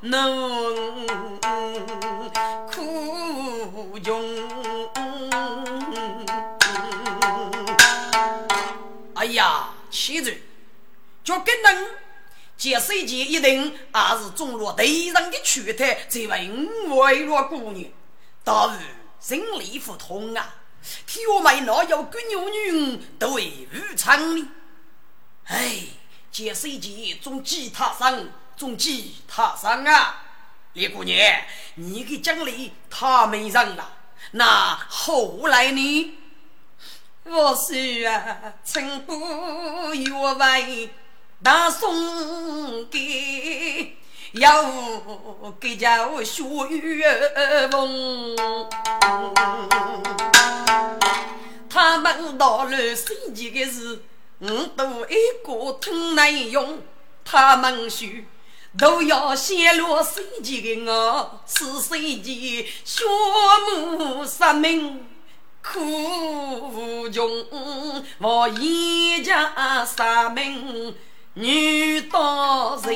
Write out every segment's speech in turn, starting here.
侬苦穷。哎呀，妻子，就跟侬解释一句一定也是中了敌人的圈套，才为为了姑娘，倒是心里不痛啊！替我们那有个女人都会无常的？哎，解释一句中吉他伤。中吉他上啊！李姑娘，你的奖励太没人了，那后来呢？我是啊，从不越位。大送给要给叫雪雨风，他们到了十几个事，我都一个听难用。他们说都要泄露十几个我是谁的血母杀命苦无穷，我一家杀命。女刀人，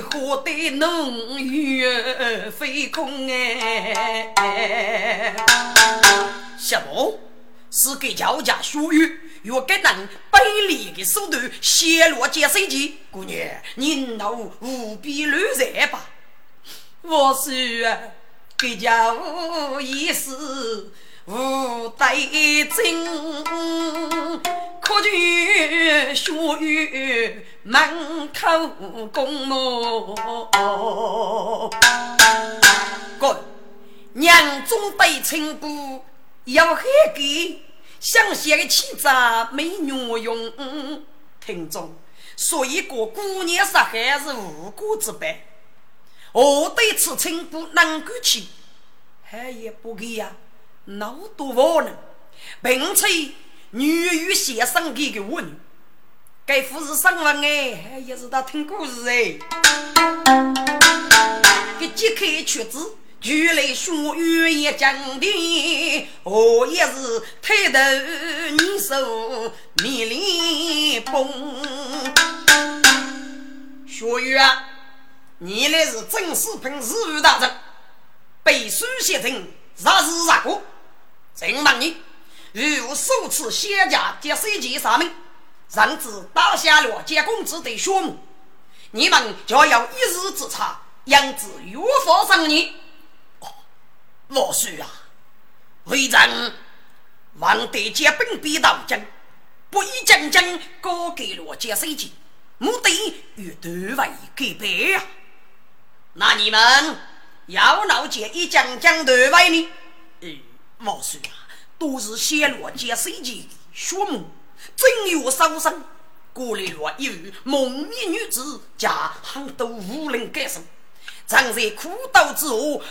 何得能月飞空哎？什么？是给乔家学语，用给人卑劣的手段泄露解水机？姑娘，你闹无比乱来吧？我说给家无意思。无对镜，可见血雨门口公母。哥，娘中对称不要黑给，想写个气质没女用。听众，说一个姑娘杀害是无辜之辈，我对此称不能够起，还也不给呀。老多无呢，并且女与先生给个问，该夫是生问哎，也是他听故事哎。给揭开曲子，原来学语也讲的，我也是抬头你手面脸崩。学语啊，你那是正四品日语大人，背书写成啥是啥个？请问你，如数次仙家接水节上命，甚至打下了接公子的血目，你们就要一日之差，养子如何生你？哦，老叔啊，为人王得接兵必到京，不以将军高给了接水节，目的与对外给别呀。那你们要闹接一将将对外呢？嗯。毛叔啊，都是显露见世间血目，真有伤身。过了一日，蒙面女子家很多无人敢生，藏在苦道之后，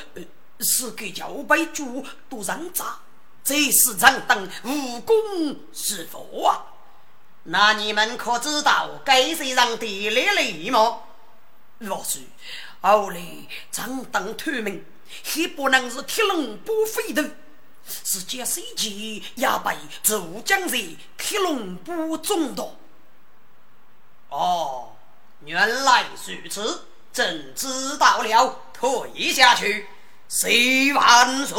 是给叫被主都让扎，这是长等无功是佛啊！那你们可知道该谁让地来了吗？老师，后来长等脱命，也不能是铁龙不飞的。是借水机也被浙江人铁龙部中毒。哦，原来如此，朕知道了。退下去，谁万岁。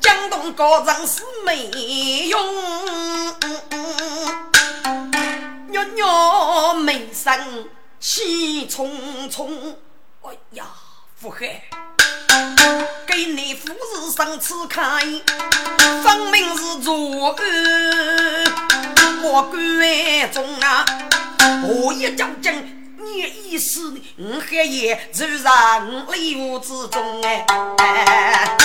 江东高人是没用，月月眉山气冲冲。哎呀，福海，给你夫人上次开，分明是作案，我关中啊，我一将军，你意思呢？我还也走上礼物之中哎，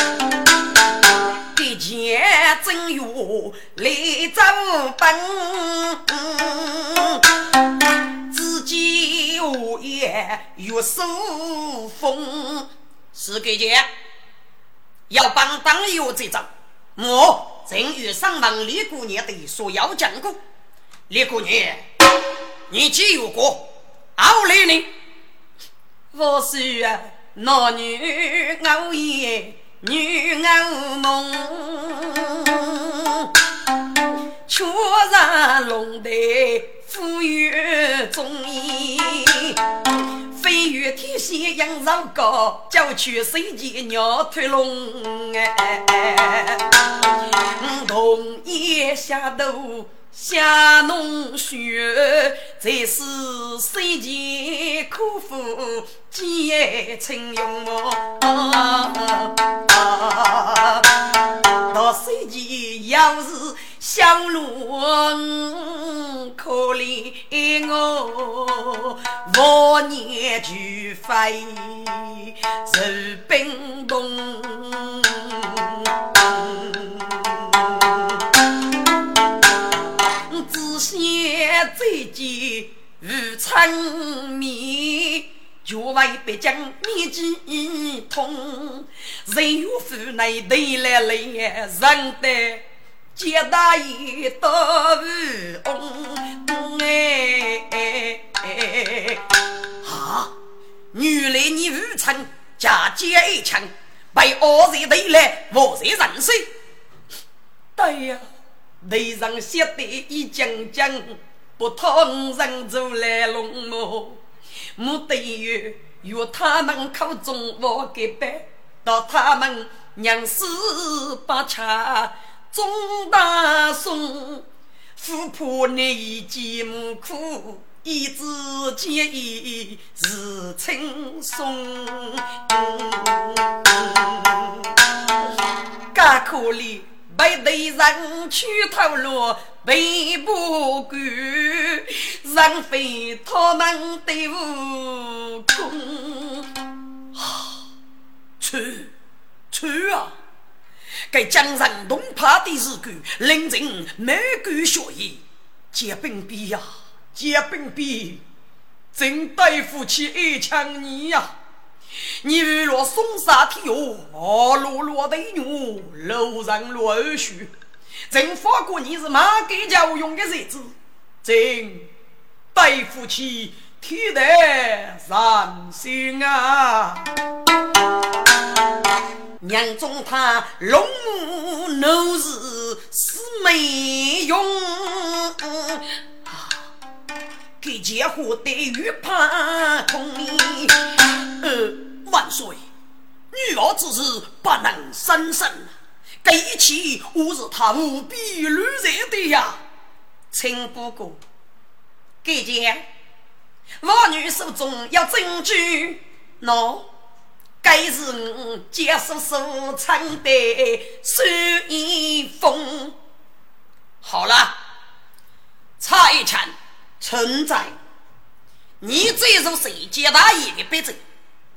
一见真有来走本。几无言，月手风，是给姐。要帮当有这张，我正与上门李姑娘的说要讲过，李姑娘你既有过，奥来呢？我是，男女偶夜，女偶梦，却让龙台富裕中意。飞越天仙仰上高，叫去谁家鸟推笼哎，冬夜下豆。下农学，才是世间苦苦艰辛用。到世间要是小路，可怜我，我年就飞受冰冻。再见如春眠，就为北疆面积痛。人有福来得来来，人得皆大义多无哎啊！原来你如春嫁接一枪，被恶人得来，我人人死。对呀，头上写的一将将。不通人走来龙母，没得有由他们口中我给背，到他们娘死八恰中大宋，富婆你寂寞苦，一直见义是轻松，干可怜。被敌人去透露，背不管，浪费他们的武功。去去啊！该江山东怕的日干，领人没敢学艺。结兵比呀，结兵比，真对不起一枪你呀！你若松沙天哦，哦落落的牛，路人落二须，真发过你是马给家用的日子，真对不起天地人心啊！娘中他龙母怒日是没用，给结婚的玉怕空呃。万岁！女儿之事不能生身，这一切我是他务必留在的呀。请不过，给见我女手中有证据，喏，该是我接受所藏的书一封。好了，差一钱存在，你这是谁家大爷的别子？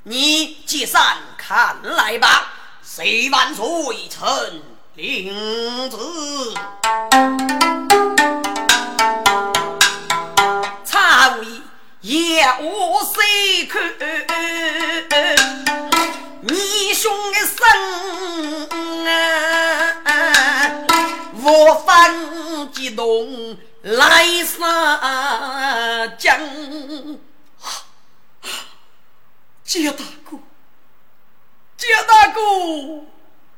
你接上看来吧，谁万岁臣领旨，差位也无谁看，你兄生啊，我方激动来杀将。杰大哥，杰大哥，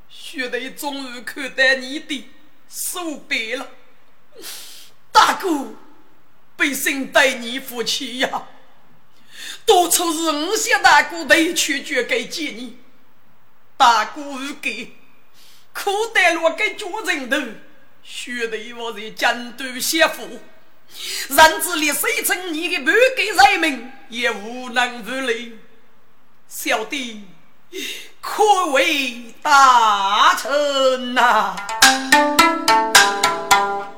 兄弟终于看待你的手背了。大哥，百姓待你夫妻呀，当初是我谢大哥的去绝给见你，大哥不给，苦待落给脚人头，兄弟我在江都谢福，甚至连谁称你的半给人民也无能为力。小弟可为大臣呐，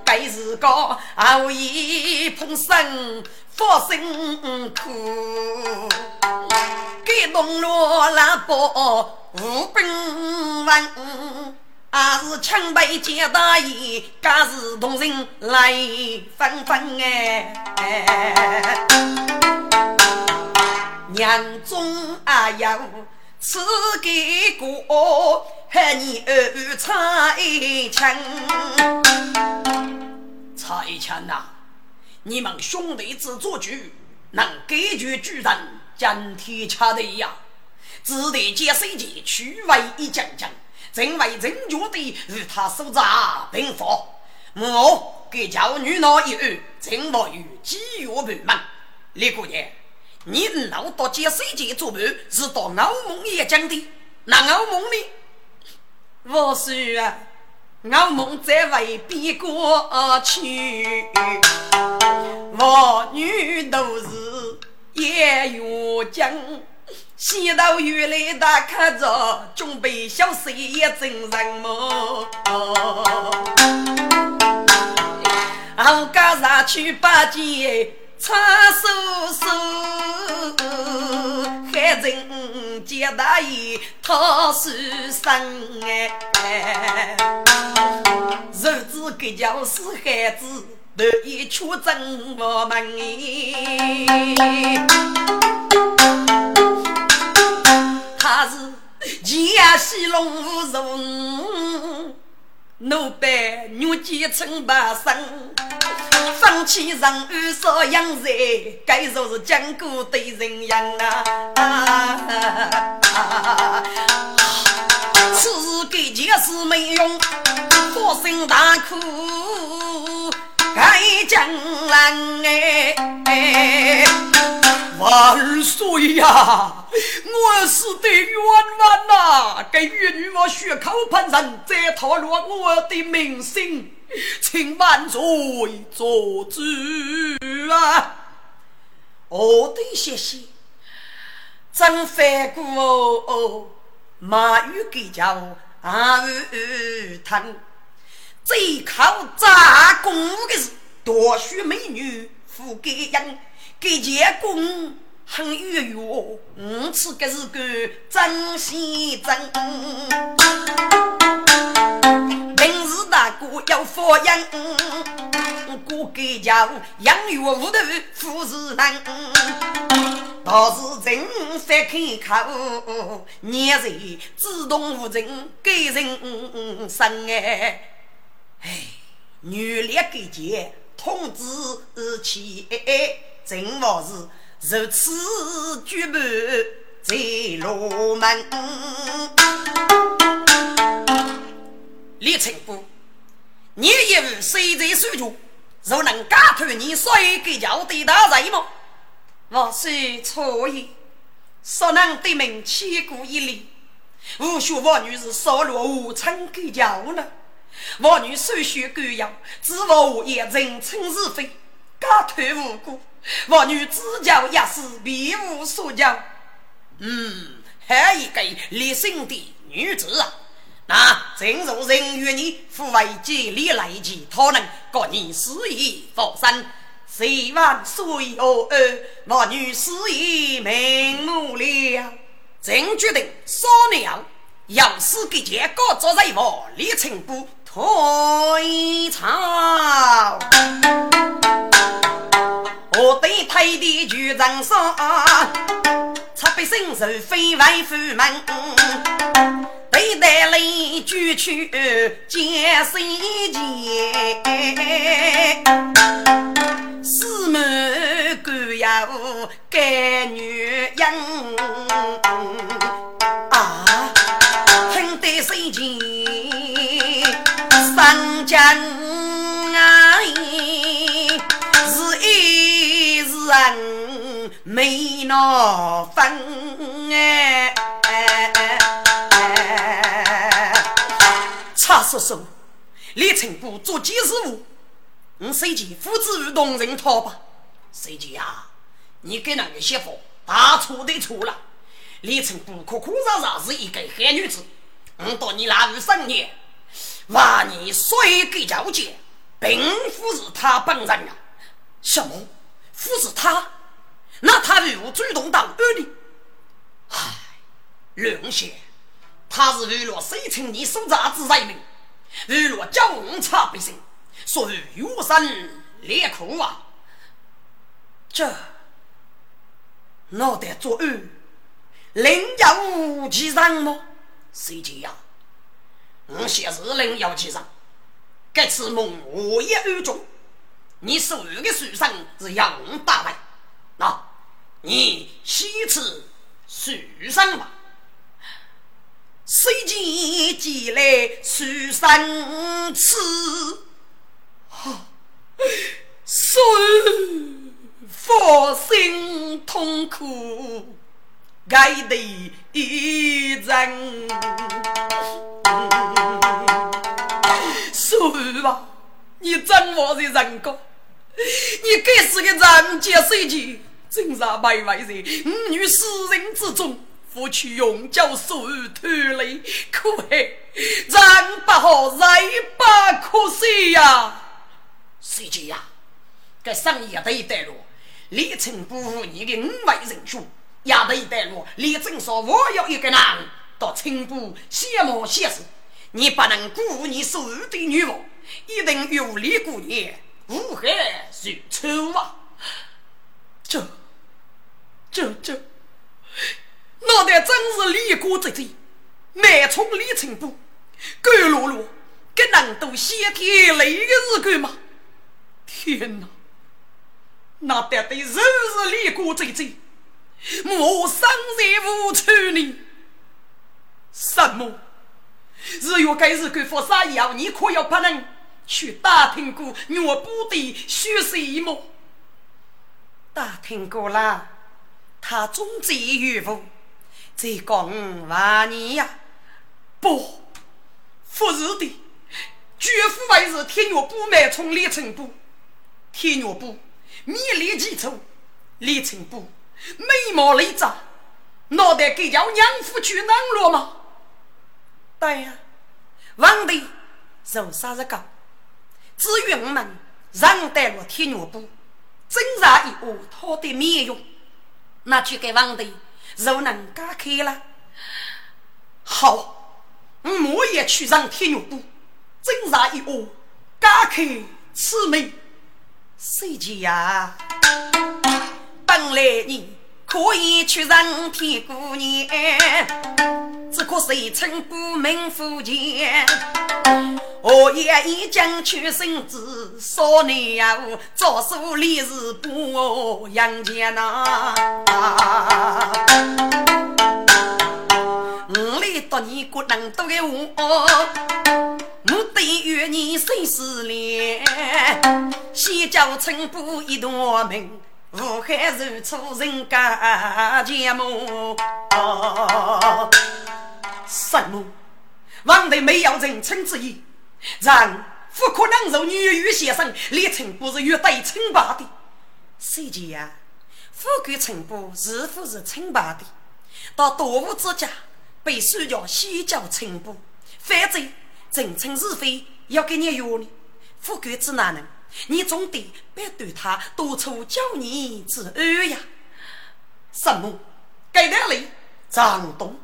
该是个熬夜碰生发辛苦，给东罗拉波无兵文，还是枪败接大义，家是同人来纷纷哎。娘中啊要赐给过，和你儿差一枪，差一枪呐！你们兄弟之作局，能给决巨人，将天下的呀！只得借水剑去为一将将，正为正确的与他手札并发。我给教女那一儿，正我与几月不满。李姑娘，你老到借水剑做伴，是到敖梦也讲的？那敖梦呢？我说啊，敖梦在为边过去，我女都是也有将。西到原来打卡着，准备小事也真人么？我赶上去把剑插手手，还真接大爷他是生哎，日子给叫是孩子，得一出真我们他是江西龙武人，奴婢女结成八生，放弃人二少养人，该说是江古对人样啊！此事给件事没用，发生大苦，该江南哎，万岁呀！我是得冤枉呐！给玉女我血口喷人，再讨落我的名声，请万岁做主啊！我的谢谢，真反过哦，马玉给叫阿玉谈，最靠扎功夫的是多许美女富给养，给结功。很愉悦，五次个是个真心真。平时大哥要发扬，哥给叫养育无头富士难。倒是真翻开口，年人自动无人给人生哎。哎，女烈给姐通知起，真话是。如此举步在罗门，李成福，你以为谁在手中？若能赶脱你，谁给叫对大人吗？我虽错意，所能对门千古一里。无需王女是少落无称给叫呢？王女手续官要，知我也人称是非，赶脱无辜。王女自教也是别无所教，嗯，还一个立心的女子啊。那正如人与你父为接力来及，他能告你死意佛身，十万岁哦儿，我女死意瞑目了。正决定杀了，要死给结果做人我李成不何以朝。我对他的局长说：“出笔身手非外夫门，对待来举去见谁见？四门官要改女人三江。”人没那分哎！查叔叔，李成古做几事务？你随即父子与同人逃吧。随即呀，你给那个媳妇大错的错了。李成古可可啥啥是一个坏女子。我到你那里三年，万你谁给交接，并不是他本人啊！什么？不是他，那他如何主动到二里？唉，龙贤，他是为了谁称你所扎之人民，为了交差百姓，所以怨声烈苦啊！这，脑袋作恶，另有无其人吗？谁知呀？我先是另有其人，该次梦我也暗中。你所有的书生是杨大伟，那你先吃书生吧。谁见寄来书生吃？哈，孙佛心痛苦，该得一人。孙啊，你怎么的人格？你该是个人杰水气，真是百万人五女四人之中，夫妻永交手脱离，可恨人不好，人不可惜呀！水姐呀，该上也得带路，李成不负你的五万人兄，也得带路。李正说：“我要一个人到成都羡慕现实，你不能辜负你所有的女王，一定有利过你。”无害如初啊！这、这、这，脑袋真是立国之贼，满冲李成波，狗罗罗，这能都先天雷的日干吗？天哪！那得对人是立国之贼，我生在无处呢？什么？日月该日干发啥药？你可要不能？去打听过岳不的虚实么？打听过了，他终在岳父在讲万年呀！不，不是的，绝夫还是天岳部满从李成部，天岳部面脸奇丑，李成部眉毛雷长，脑袋给叫娘夫去冷落吗？对呀，王帝受啥子高？至于我们让带了天女布，挣扎一下他的面容，那就给王帝如能解开了。好，我也去让天女布挣扎一下解开此门。谁知呀，本来你可以去让天姑娘，只可惜称不名福前。我也已将屈身子，少年呀，早数立是不杨家呐。我来读你国能读的话，我对于你生死恋，先叫称不一段命，武汉如出人家节目。什么？王队没有人称之意。然不可能受女婿先生李成不是约对称霸的，谁知呀？富贵成波是否是称霸的？到盗墓之家被输叫西郊成波，反正真称是非要给你约呢。富贵之哪能？你总得别对他多出教你之恩呀！什么？该哪里？张东，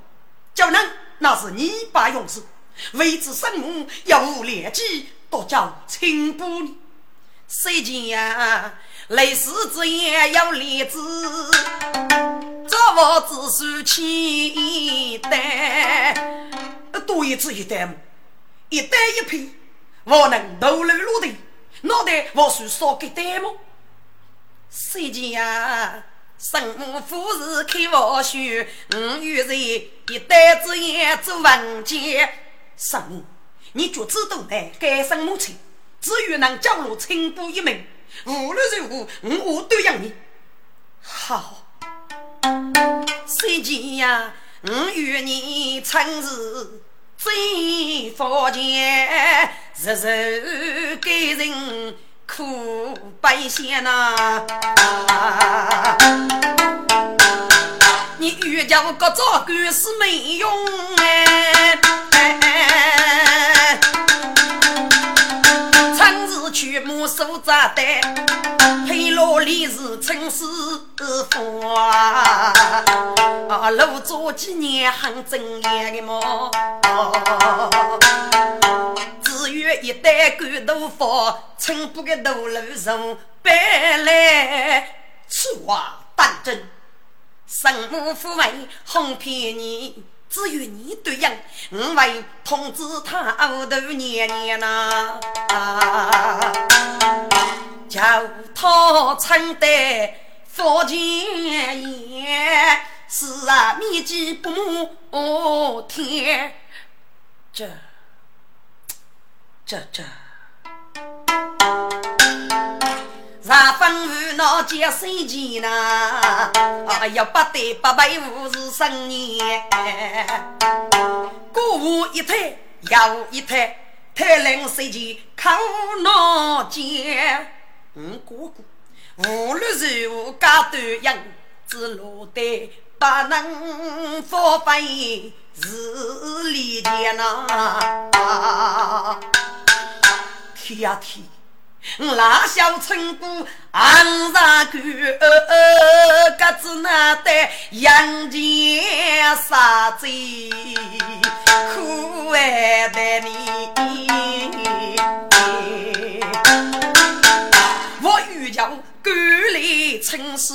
叫人那是你把用事。为之生母要无廉洁，多叫清补呢。谁见呀？类似之言要廉子，这我只算一担。多一只一担一担一匹，我能头颅落地，脑袋我算少给呆么？谁见呀？生母夫人开玩笑，我与人一担之言做文件。生母，你就知道的，该生母亲，只有能叫我清补一名，无论如何，我都养你。好，谁见呀？我与你曾是最佛前，日日给人苦百姓呐。你遇见个早干是没用哎，趁日去没收炸弹，配罗里是陈师傅啊，路做几年很正眼的么？只有一袋干豆腐，成不个豆腐从白来，此话当真？神母父为哄骗你，只有你对应，我为通知他二头年年呐。叫要他承担福建言，是啊，面积不天，这这这。茶分无闹接水钱呐，哎呀，不得不背五是生年。过户一推又一推，推零水钱靠闹接。嗯，哥哥，无论是何家端样，只落得不能发挥是利钱呐。天呀天！拉小村姑昂上去，各自那带杨戬杀贼，苦爱的你。我欲将赶来城市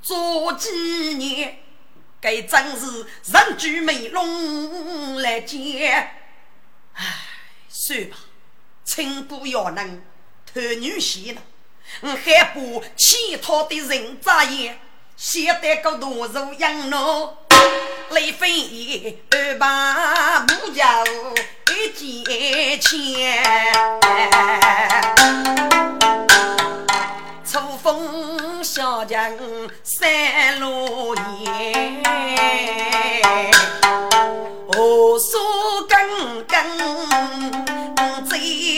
做纪念，该真是人举美龙来见。唉，算吧，村姑要能。儿女婿呢？我还不乞讨的人眨眼，现在个多肉养老，雷分一把木匠一件钱，秋风小江三路烟，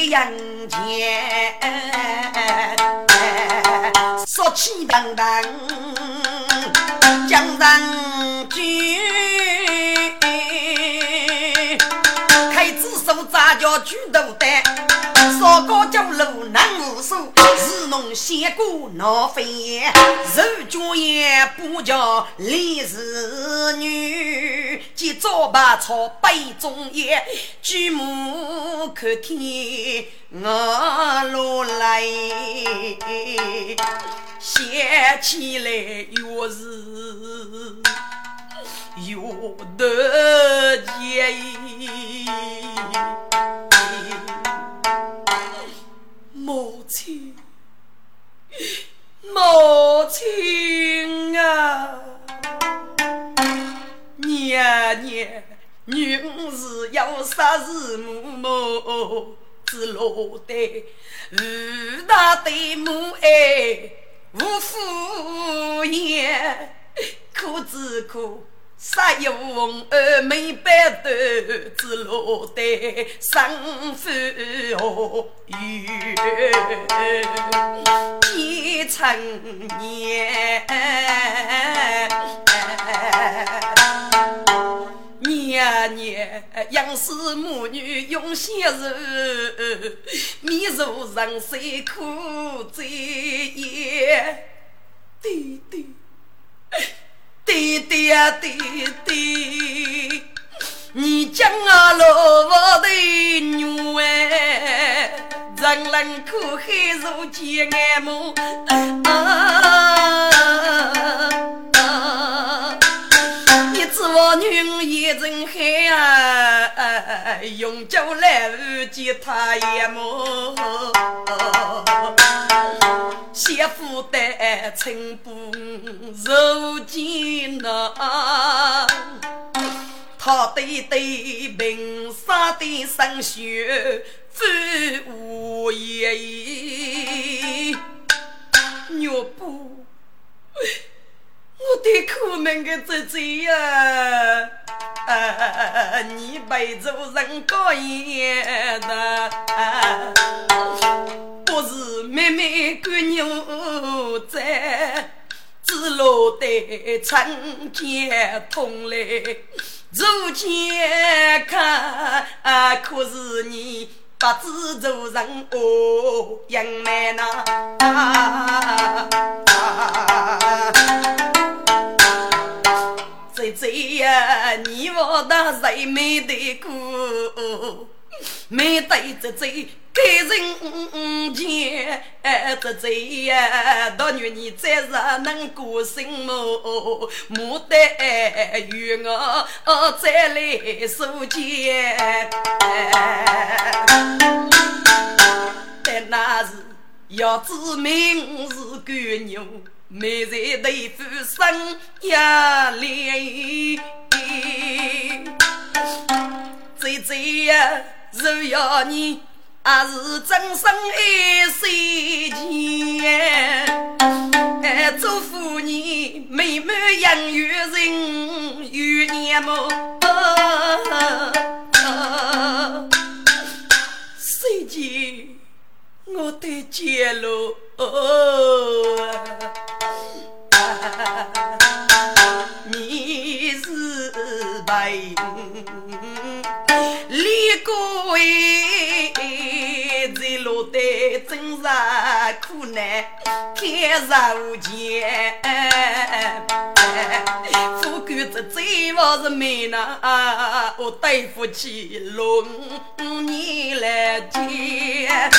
人间。杀气腾腾，江上军，开支手扎叫举头担，烧高酒楼难无数，是侬先过闹飞燕，受军也不叫李氏女，即早把草杯中烟，举目可天我落来。想起来越是越得意，母亲，母亲啊，娘娘，女儿要杀是母母，只落得五大对母爱。无福言，苦只苦，杀有儿没白头，只落得生父冤，几成年。娘娘养死母女永相守，面如人水苦最也。弟弟，弟弟呀弟弟，你将我落我的女哎，人人可恨如见爱慕啊。我女一阵海啊，永久来误解他眼目。媳妇的寸步如金呐，他对对平沙的生血非无言，女不。我的苦命的侄子呀，你被做人高言的，不是妹妹干牛在，只落得长剑痛来，如今看，可是你不知做人哦，英妹呐。在呀，你我的人没得过，没对着嘴给人见，这嘴呀，到女你再是能过什么？牡丹与我再来受奸，但那是要知明是干牛，每在豆腐生压力。最最呀，若要你，还是真生爱谁钱？哎，祝福你美满姻缘人，有年么？谁见我的揭哦？你是白，李国英在路的真是苦难，天无间，富贵这最我是美呐，我对不起龙你来见。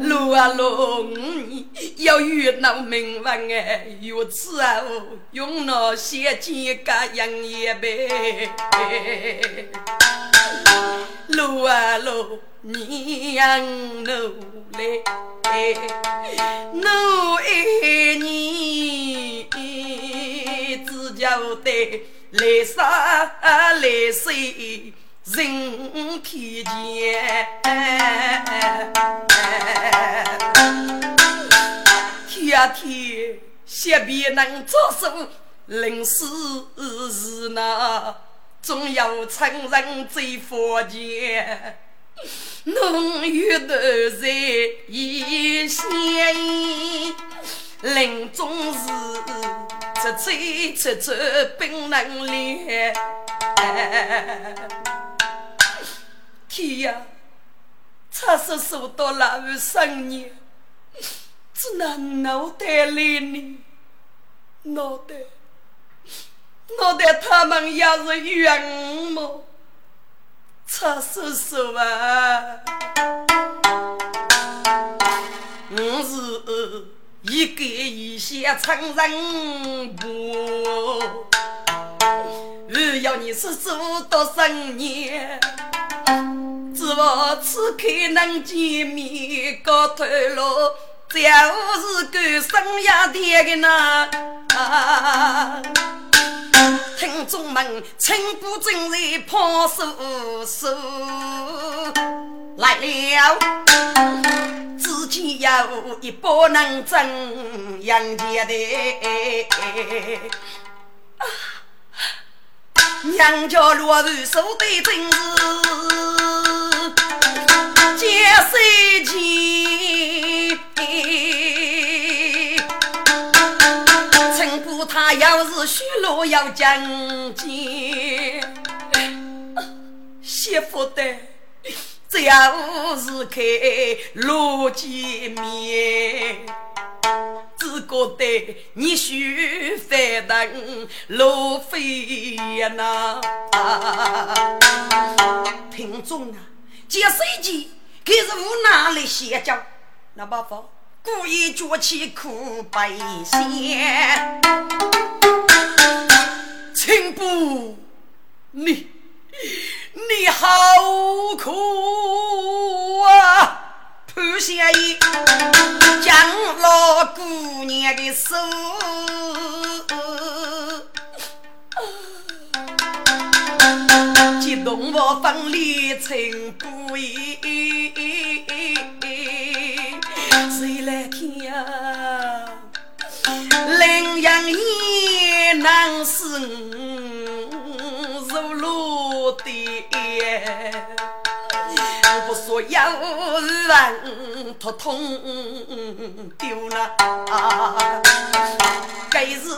路啊路，要遇那名文哎，有此啊，用那些钱干养一辈。龙啊龙，你要努力，努爱你，只叫得来生来世。人看见，天天血别能作数，临死时那总要承认最佛前。浓郁的在一线，临终时出吹出出冰冷脸。天呀！差十数到那位生年，只拿脑袋来呢？脑袋，脑袋他们也是冤么？差十数啊！我是一个一些成人不，只要你是做到生年。只望此刻能见面，高头路，就是个生涯天的那。听众们，情不正在抛手手来了，只见有一把能挣洋钱的。娘家落入手的真是结水钱，陈姑他要是许诺要讲钱，媳妇的只要是开路见面。只觉得你须翻腾路飞呀呐！听众啊，这手机可是无奈来歇脚，那办法？故意举起苦白线，请不你你好苦啊！不下一将老姑娘的手，激动我分离成不义，谁来听呀？羚羊也难生如落的。不说有人托痛丢了，该是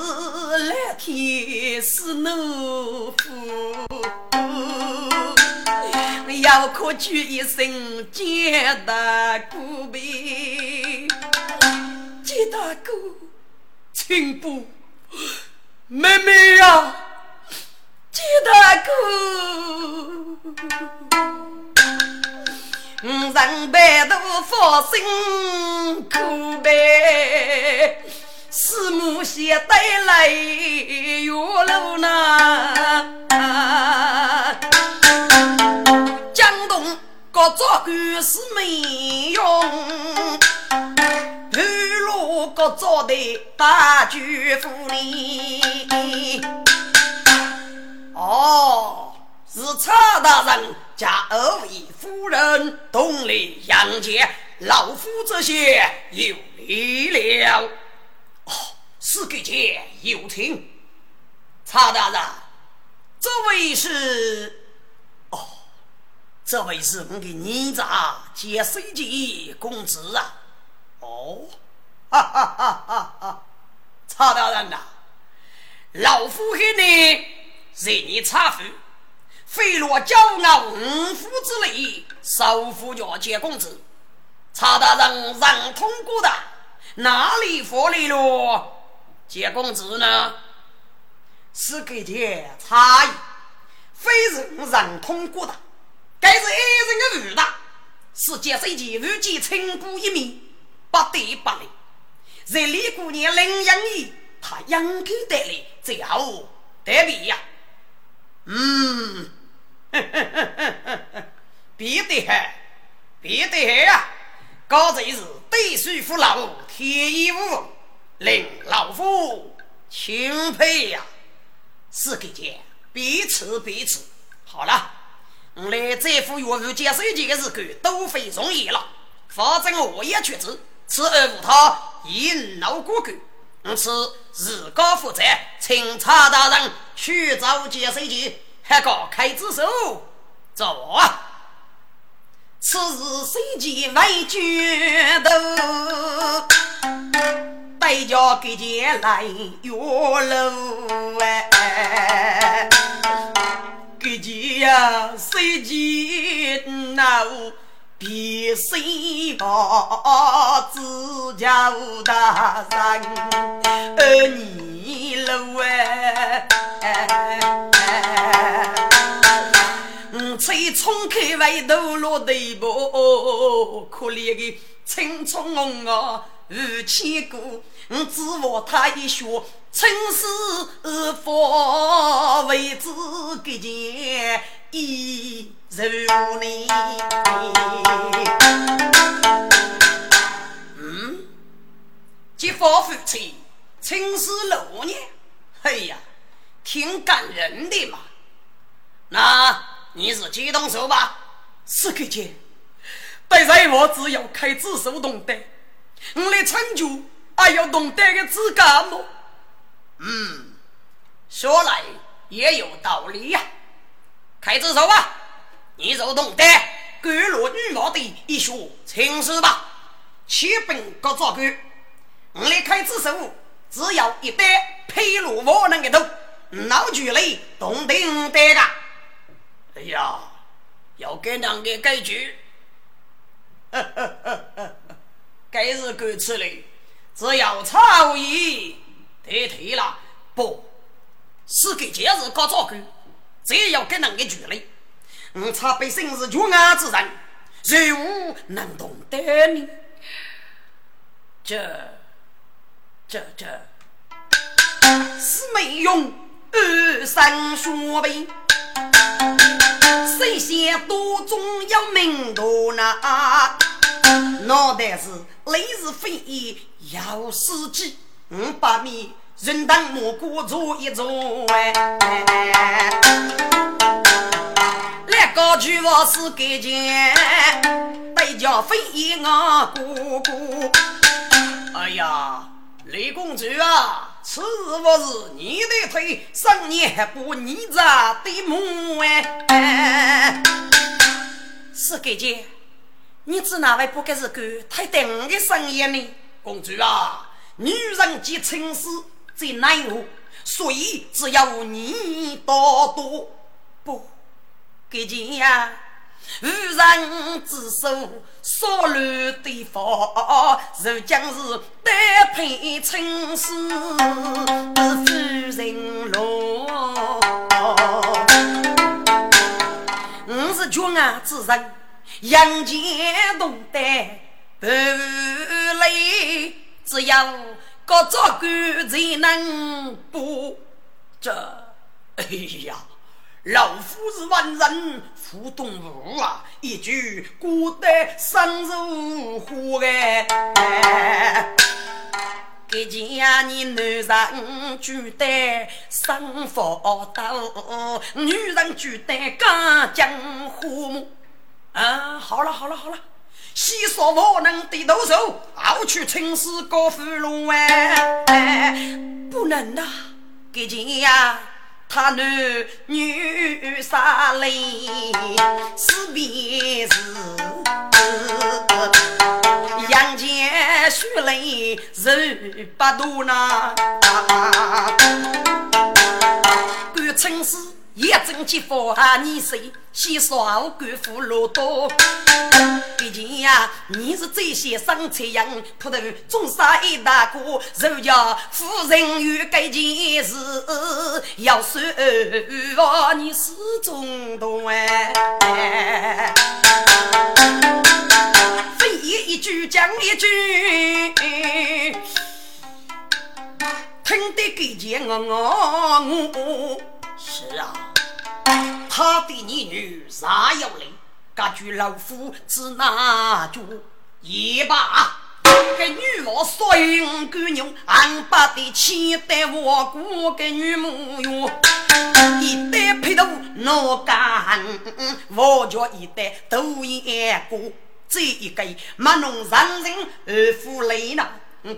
蓝天是懦夫，要可举一声见大哥呗，见大哥，请不，妹妹呀，见大姑五常北都复姓苦悲司马戊鼎来拥立呐。江东各族官是美容院露各族的大巨富呢哦是蔡大人家二位夫人同来迎接，老夫这些有礼了。哦，是给姐有请。查大人，这位是？哦，这位是我的儿子接手级公子啊。哦，哈哈哈哈哈！查大人呐，老夫和你任你查夫，非落骄傲五夫之力，收服若接公子。查大人让通过的，哪里佛利了？接公子呢？是给点差异，非人让通过的，该是爱人的误大，是接受其如今称呼一名。不得不离，在李姑娘领养里，他应该得来最后得比呀。嗯，别得很，别得很呀！刚才是对水父老天衣无缝，令老夫钦佩呀。四个姐，彼此彼此。好了，我来这副岳父接手机的日子都非容易了，反正我也确知。此二无他，引怒过关。因此，自高负责，请查大人去找接收机，开个开支手，走啊！此时谁见为决斗？代价给钱来月楼哎，给钱呀，谁见闹？别谁把自家大人儿你了哎！我吹冲开外头落地步，可怜的青葱啊，无牵顾。我指望他一学，成事方为子给钱一。如你，嗯，结发夫妻，青丝六年，哎呀，挺感人的嘛。那你是激动手吧？是个姐，但是我只要开自手动的，我来成就还要动得的资格么？嗯，说来也有道理呀，开自手吧。你就懂得甘露女貌的一学情史吧，七本各照干。我来开支手，只要一旦披露我能给头，老举雷动定得个。哎呀，要跟两个改句，呵呵呵呵，该是够吃嘞。只要超意得退了，不是给节日搞照干，只要跟两个举雷。我差辈生是绝爱之人，如无能懂得你，这、这、这，是没用二三学背，谁先多中要名多呢？脑袋是雷是飞，要司机，我把你人当蘑菇做一做高举我是给钱，代价非我姑姑。哎呀，雷公主啊，此不是你的腿，上年还不你咋的母哎？是给钱，你知哪位不该是个太等的生意呢？公主啊，女人结亲事最难活，所以只要你多多。给钱呀！无人之手，所乱的法，如将是单配青丝夫人罗。我是绝爱之人，杨戬懂得不累，只要各照官才能补这。哎呀！老夫是万人负动物啊，一句古代生如虎哎，给家你男人举得生佛道，女人举得干江湖。啊，好了好了好了，细说我能得到手，傲去青丝高芙蓉哎，不能呐，给家。他女女杀来是别是，杨家血泪肉不多呐，敢称是。一阵疾风啊，你谁？先少官府落多。毕竟呀，你是最先生财人，秃头中杀一大哥，人家夫人有该件事要说，你是中东哎。非言一句讲一句，听得给见我我我。是啊，他的女女啥要来？感觉老夫只拿住一把。给女王说应姑娘，俺把的钱带我过给女母哟。一代配头哪干？我叫一代都也过。这一个没弄上人二夫累呢，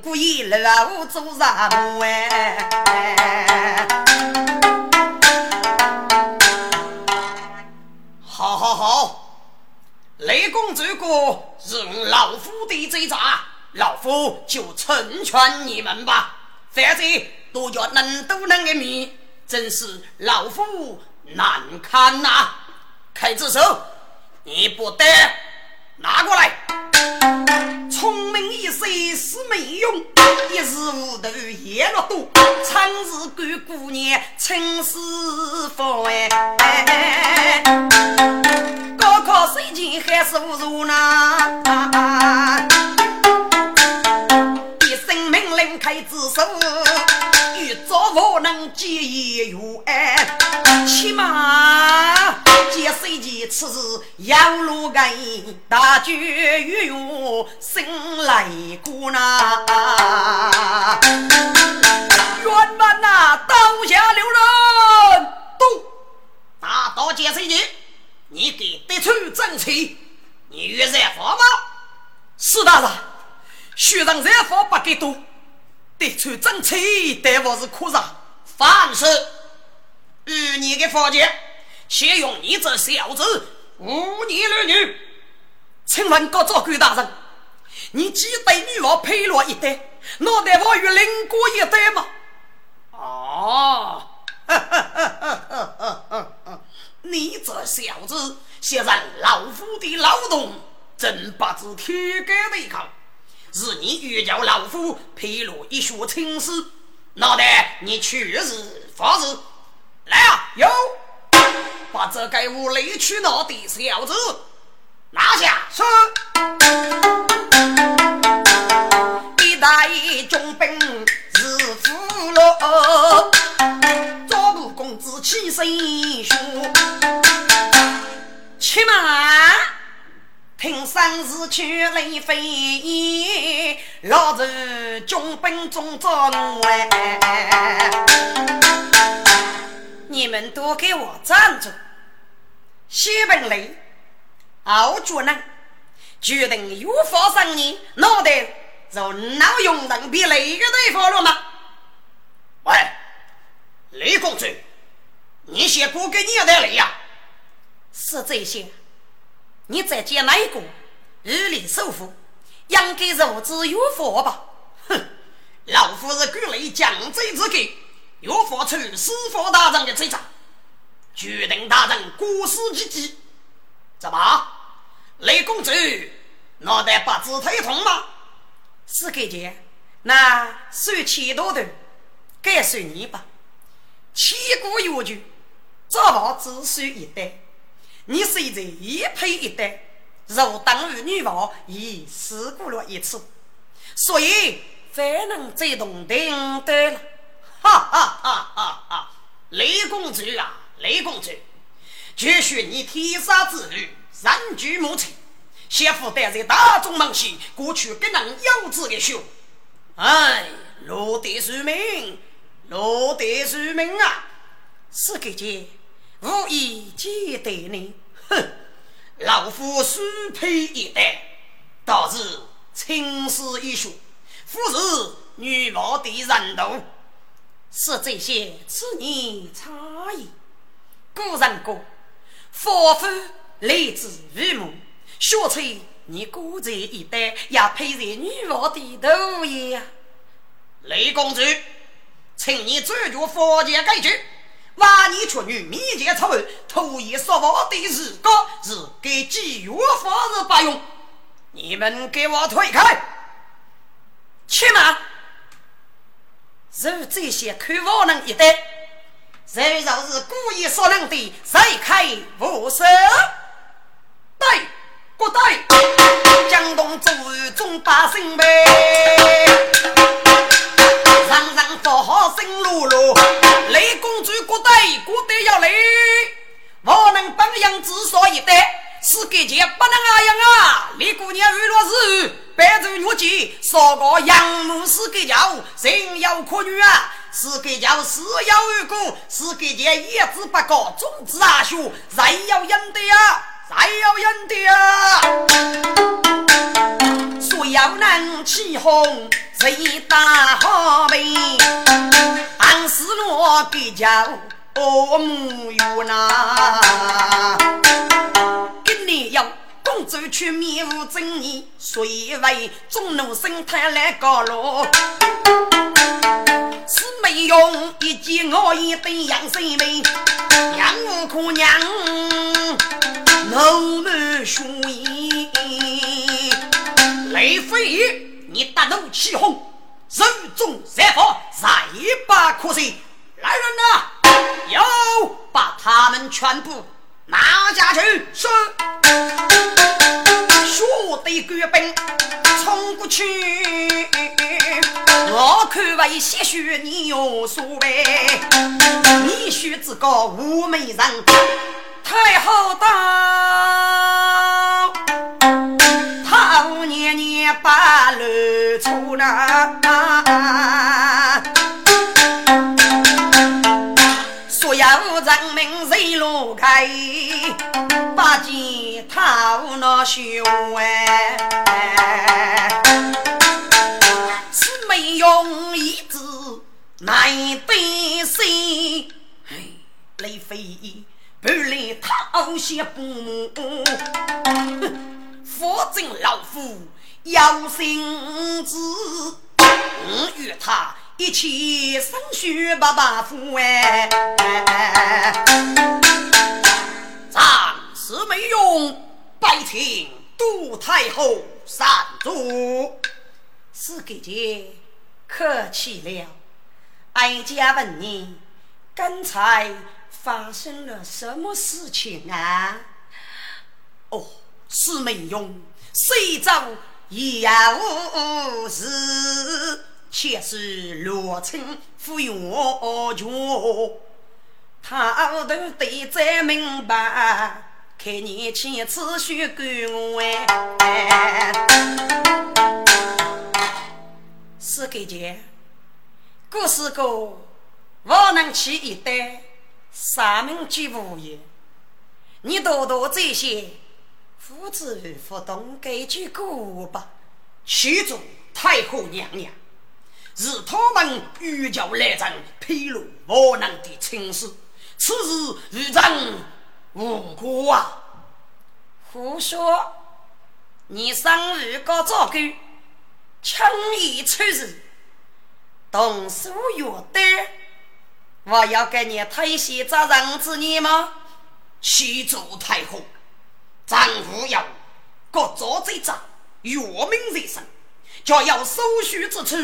故意老做啥不哎？好，雷公这个是老夫的罪责，老夫就成全你们吧。反正多叫能都能的命，真是老夫难堪呐！开只手，你不得拿过来。聪明一世是没用，一时糊涂也落多。长日干姑娘亲师傅哎，高考谁前还是无如呢？一声命令开只手，欲早我能接一月哎，起码。接谁前此时杨路根大举御用生来孤呐，冤满呐，刀下留人。动，大刀接谁前？你给得出正气，你欲热火吗？是大人，学人热火不给多，得出正气，但我是可上。凡事与你的法界。先用你这小子忤逆儿女，请问各照官大人，你既对女王配落一对，脑袋我与邻国一对吗？哦，你这小子先让老夫的劳动，真不知天干地靠。是你欲叫老夫披露一学青史，脑袋你确实发日。来啊，有。把这该无理取闹的小子拿下！是。一代中兵是俘虏，左部公子起身说：“且慢，平生是去雷飞，老子中兵中招你们都给我站住！西本雷，傲主呢？决定有法上你脑袋就脑用人比雷个地方了吗？喂，雷公子，你先过给你的雷呀？是这些，你再见哪一个？日里首富，应该如此有法吧？哼，老夫是给雷降罪之给。又发出司法大人的罪状，决定大人过世之际，怎么？雷公子脑袋不知头痛吗？是给钱，那算千多头，该算你吧。千古有句，早晚只算一代。你现在一配一对，若当于女王已试过了一次，所以才能再动顶对了。哈哈哈！哈哈！雷公子啊，雷公子，绝许你天杀之女，人居母亲，媳妇待在大众门前，过去跟人幼稚的凶。哎，落得书名，落得书名啊！是个姐，无意接待你。哼，老夫书配一代，倒是青史一书，夫是女王的人头。是这些此言差异。古人讲：“夫妇来自父母，小翠你孤在一代，也配在女王的头呀。”雷公子，请你专决佛家改句，八年处女密结丑闻，徒以说法的日高是给妓院方式不用，你们给我退开！去吗！如这些看我能一代，谁若是故意说人的，谁开无手？对，不对？江东诸中百姓呗。人人做好生路路，雷公主古代古代要来，我能帮养之所以得，是给钱不能那样啊！李姑娘娱乐是白昼月季，说个杨母是给叫人要可女啊，是给叫事要无功，是给钱叶子不高，种子啊学，人要赢的呀，人要人的呀，说要能起哄。谁打好兵？俺是我比叫我母有呐。跟你要公主去面无正义，谁为中路生态来高落？是没用一见我一对杨生妹，杨五姑娘，浓眉秀眼，雷飞。你大怒起哄，手中三法，再把可惜。来人呐，要把他们全部拿下去！是。学得官兵冲过去，我看为些许你有所为，你须知个武美人太好当。年年把路出呐，所有人民谁路开，把剑讨那修哎，是没用一字难对谁，雷飞不来讨些不。佛正老夫有心子，我与他一起生血八八夫哎，暂时没用，拜请杜太后善助。四姐姐客气了，哀家问你，刚才发生了什么事情啊？哦。是没用，谁走也无事。且是罗成府院权，他都得再明白。看你千次学我哎，是个姐，故事个我能去一代，三名俱无言。你多多这些。夫子不懂这句歌吧？启主太后娘娘，是他们欲教来人披露我能的情事，此事与人无关啊！胡说！你生日告赵狗，轻易出事，动手越单，我要给你推卸责任之念吗？启主太后。丈夫要各做这章，月明人生，就要手续之处，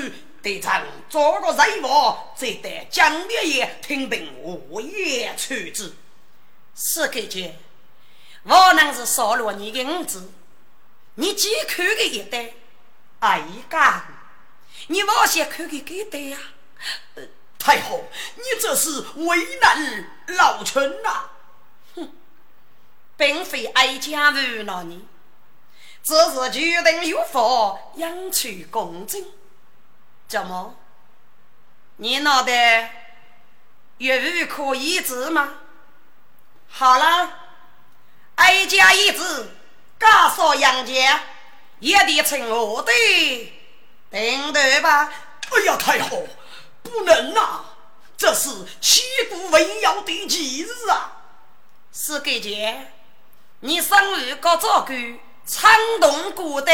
得常做个任务，再得江烈爷听凭我也处置。是个姐，我能是少了你的五子，你几看个一代？哎干，你往下看看几代呀？太后，你这是为难老臣呐！哼并非哀家为难你，只是决定有法养出公正。怎么？你脑袋有鱼可医治吗？好了，哀家一子告诉杨家，一定成我的顶头吧。哎呀，太后，不能啊！这是七姑为要的吉日啊！是个姐，你生日搞早过，昌动过的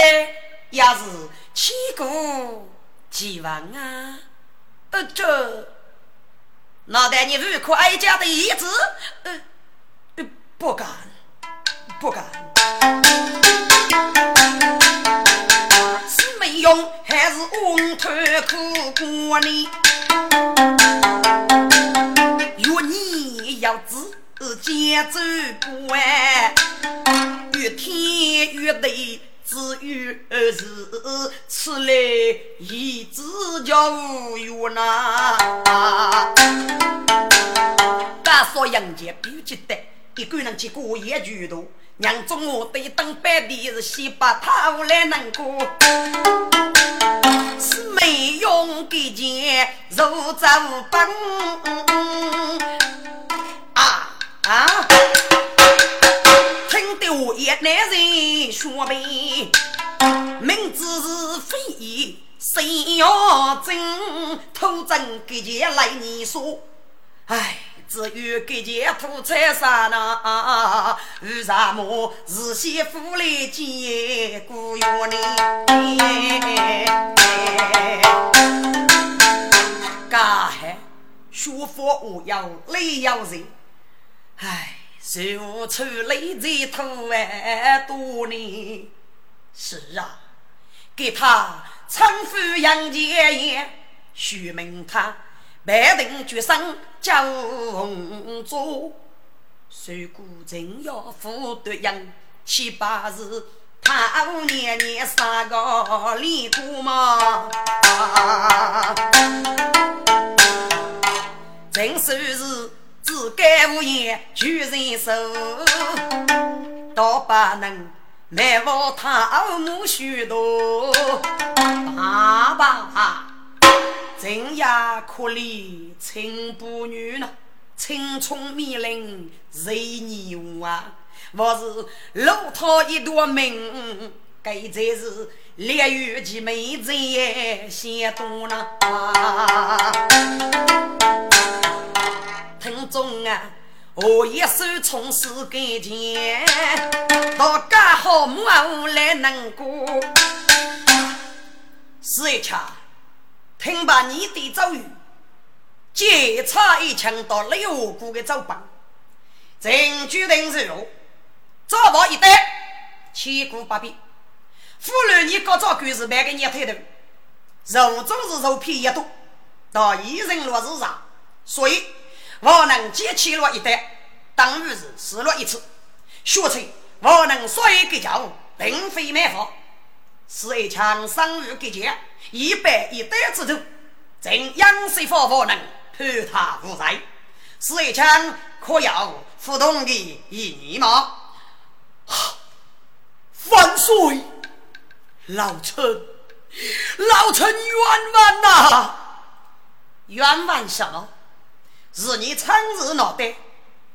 也是七古吉望啊！呃，这脑袋你如可哀家的遗志？呃，不敢，不敢。是没用，还是翁头苦过呢？若你要知。剑走不完，越天越得，只有儿子此来一直叫无缘呐。大说杨戬不记得，一个人去过夜居多，让中我对等白的是先把他来难过，是没用给剑如走奔。啊啊！听得我一男人说明，明知是非议，谁要真偷真给钱来你说？哎，只有给钱土财啥呢？为什么是媳妇来见姑爷呢？嘎还学佛无要累要人。唉，受处累在土外多年。是啊，给他搀扶杨家业，许明他百定决心教红做。如果真要负对人，七八日他年年杀个离过嘛？真算是。自甘无言求人手，倒不能埋伏他母许多。爸爸，真也可怜青不女呢，青春美龄谁念啊？我是路途一朵命，该才是烈雨其美在先多呢。听众啊，我一手从事干前，到家好母后来能过。史一强，听罢你的遭遇，检查一枪到六股的走帮，证据定如，找到一单，千古不变。忽略你各招官是半个年头的，肉总是肉皮一多，到一人落日上，所以。我能接起落一单，等于是试落一次。学成，我能摔个跤，并非没法。是一枪伤于个剑，一百一单之头，正阳水法我能破他无罪。是一枪可要互动的一年吗？万岁！老臣，老臣冤枉呐！冤枉什么？是你亲自脑袋，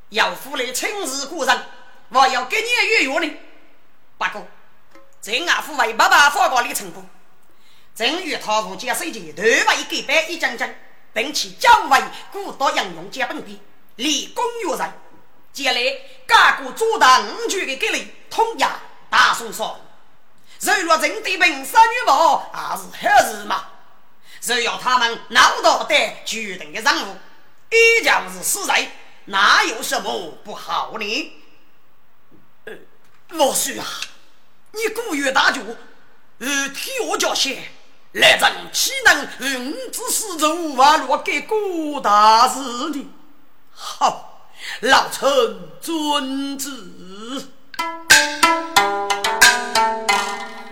要夫来亲自过人，我要给你月月呢。八哥，正俺父为爸爸发过的成功，正与他父接手前，对外给办一将将，并且教为古道应用接本笔，立功于人。接来各国做大五军的给力，统压大宋少。若若人对本三月报，还是好事嘛。若要他们脑道的决定的任务。一将是死人，哪有什么不好呢？呃，老叔啊，你古月大局，呃，替我叫先，来人岂能与五子四周无法落给顾大事呢？好，老臣遵旨。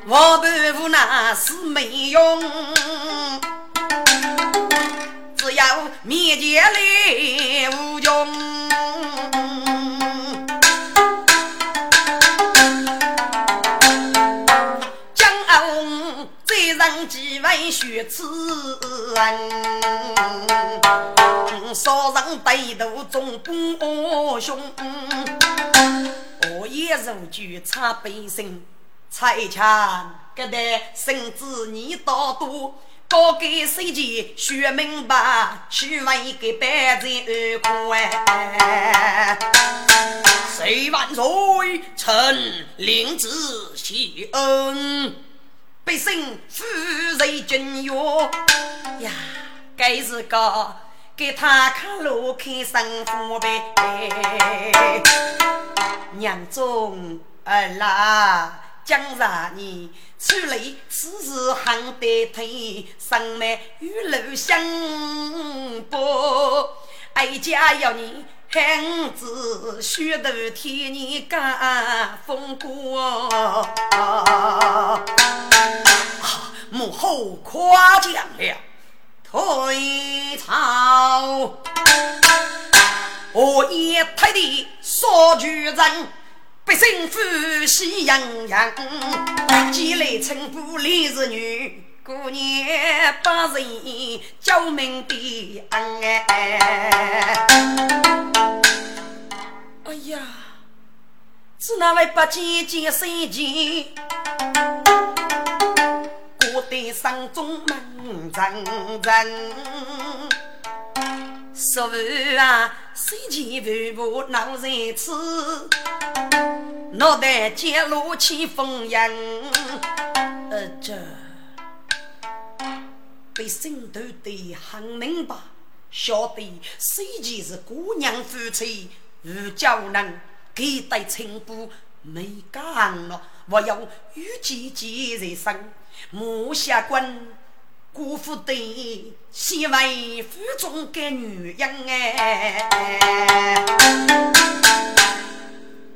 我不服那是没用。只要面前来无穷，几位学痴人，少人对头总不凶。我也如举差背心，才强个的甚至你多多。高给谁家学明白，去问个百贼二官。谁万岁，臣领旨谢恩。百姓富人君哟呀，该是个给他看路看生活呗。娘中儿啦，江上你。出来此时还得推，生来与楼相搏。哀家要你汉子血头替你干风光。母后夸奖了，退朝。我也太的说句人。百姓福喜洋洋，积累成不离子女，过年把人救命的恩哎！哎呀，是那位八姐姐生前，过得山中门人人，说啊，谁前万步闹在此。脑袋揭露起风扬，呃，这被心头的很明白，晓得谁前是姑娘夫妻，如娇能给带情妇没干了，我要与姐姐人生，莫下关辜负的是为府中的女人哎。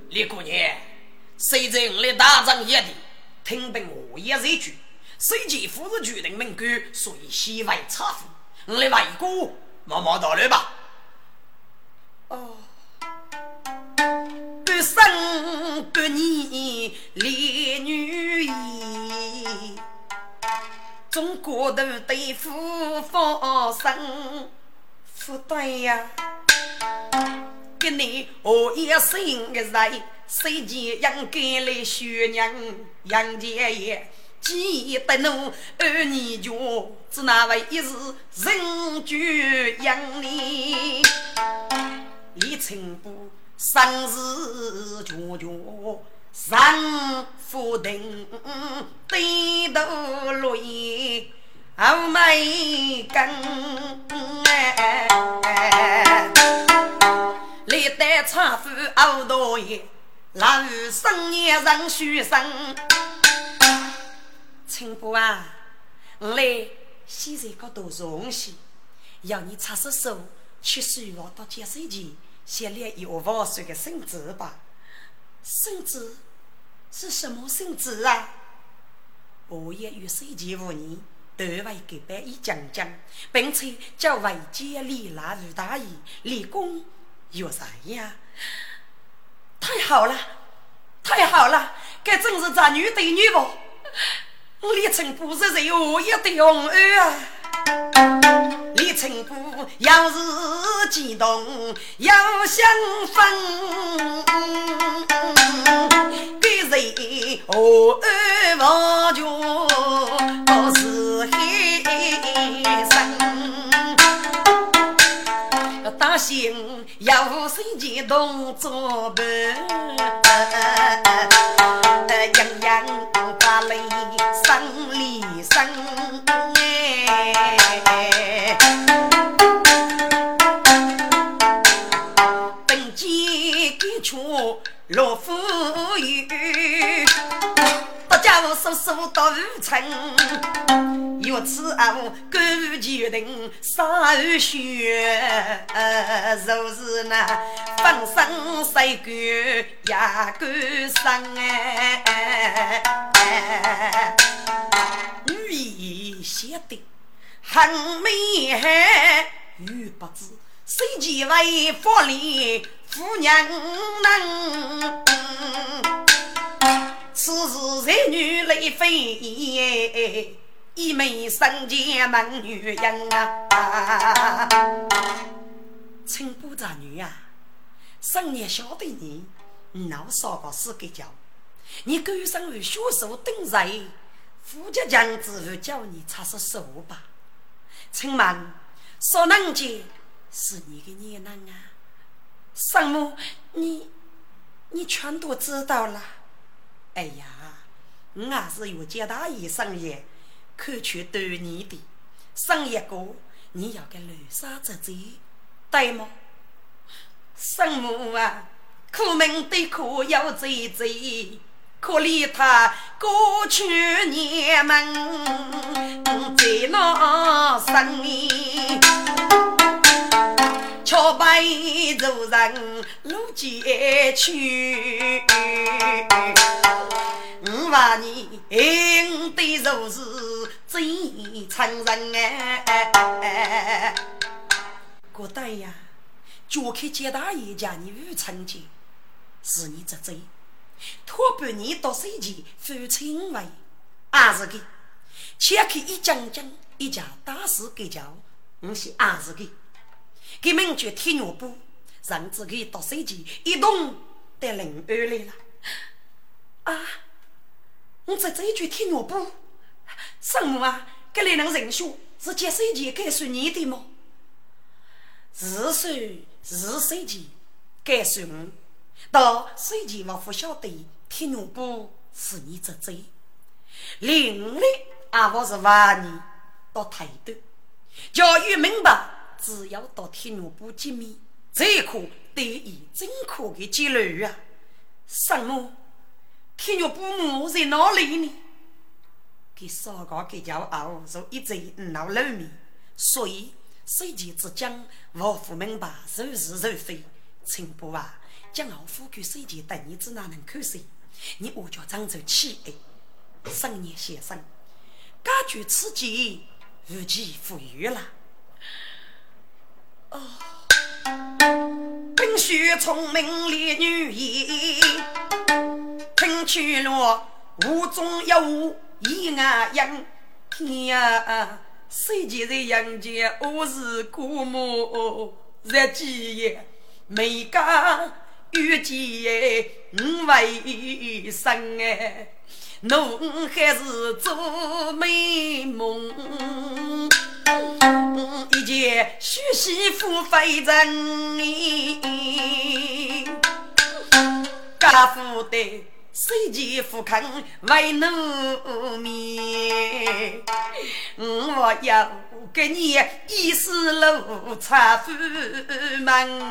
李姑娘，谁在我的大帐眼里听凭我一人句？谁见夫人决定门关，所以西外差夫，我来问一个，慢慢道来吧。哦，半生半年恋女意，中国的对付发生，不对呀。给你我一生的人，谁见应该来学娘杨家爷，记得侬二年家，只那位一时人绝养你，李成波生日绝绝上夫定低头落叶好没根哎。历代差夫熬大爷，老生年人学生。亲姑啊，我来现在搞多东西，要你擦擦手，去水房到接水前，先练一万岁的圣旨吧。圣旨是什么圣旨啊？我也与水前五年，都为给白衣讲讲，并且叫外界李拉吴大爷立功。有啥呀？太好了，太好了！这真是咱女对女不？李成固是谁我也对红儿啊！李成不要是激动要相分，给谁红儿望着大兴要谁激动作伴，洋洋把泪生里生哎，本间给出罗富裕。我叔叔到五村，有此后敢决定杀血，就是那分身谁敢也敢生哎！语言写的很美汉，又不知谁几位福利夫娘能。此时才女来飞，一枚生前门女人啊！陈部长女啊，生年晓得你，你老少个四个叫，你狗生于学术等人，富家强子会叫你查实实物吧？陈满，少能姐是你的孽人啊！生母，你你全都知道了。哎呀，我还是有接大爷生爷，可去对你的生一个，你要给绿沙子走，对吗？生母啊，苦命的苦要走走，可怜他过去年们在那生。桥北走人路艰去，我话你应对如是真诚人哎！郭大呀，就看接大爷家你五成钱，是你这贼，托半年到手前付清为，二是给，切开一讲讲一家大事给叫，我是二是给。给民军贴尿布，甚至给到手机一动得零二来了。啊！我在这一句贴尿布，什么啊？这里能人说是接手机该算你的吗？是算是手机该算我，到手机我不晓得贴尿布是你这贼，另类啊，我是话你到态度，教育明白。只要到天奴部见面，这可得以真可的结论啊！什么？天奴部母在哪里呢？给少个给骄傲，就一直闹露面，所以世间之将我不明白是是是非。陈伯啊，将老夫给世间等你只哪能看谁？你我叫张州气哀，生年先生，感觉此际无其富裕了。哦，冰雪聪明烈女也，听去了无中有无一眼样。天呀，谁家在阳间我是姑母，日几夜没干遇见五为生哎，侬还是做美梦。一件娶媳妇非人意，家父的谁见富康为奴面？我要给你一丝露茶夫门。